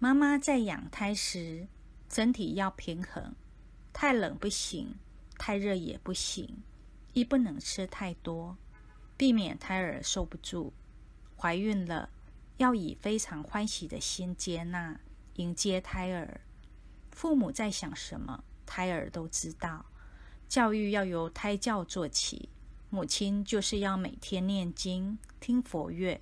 妈妈在养胎时，身体要平衡，太冷不行，太热也不行，亦不能吃太多，避免胎儿受不住。怀孕了，要以非常欢喜的心接纳、迎接胎儿。父母在想什么，胎儿都知道。教育要由胎教做起，母亲就是要每天念经、听佛乐，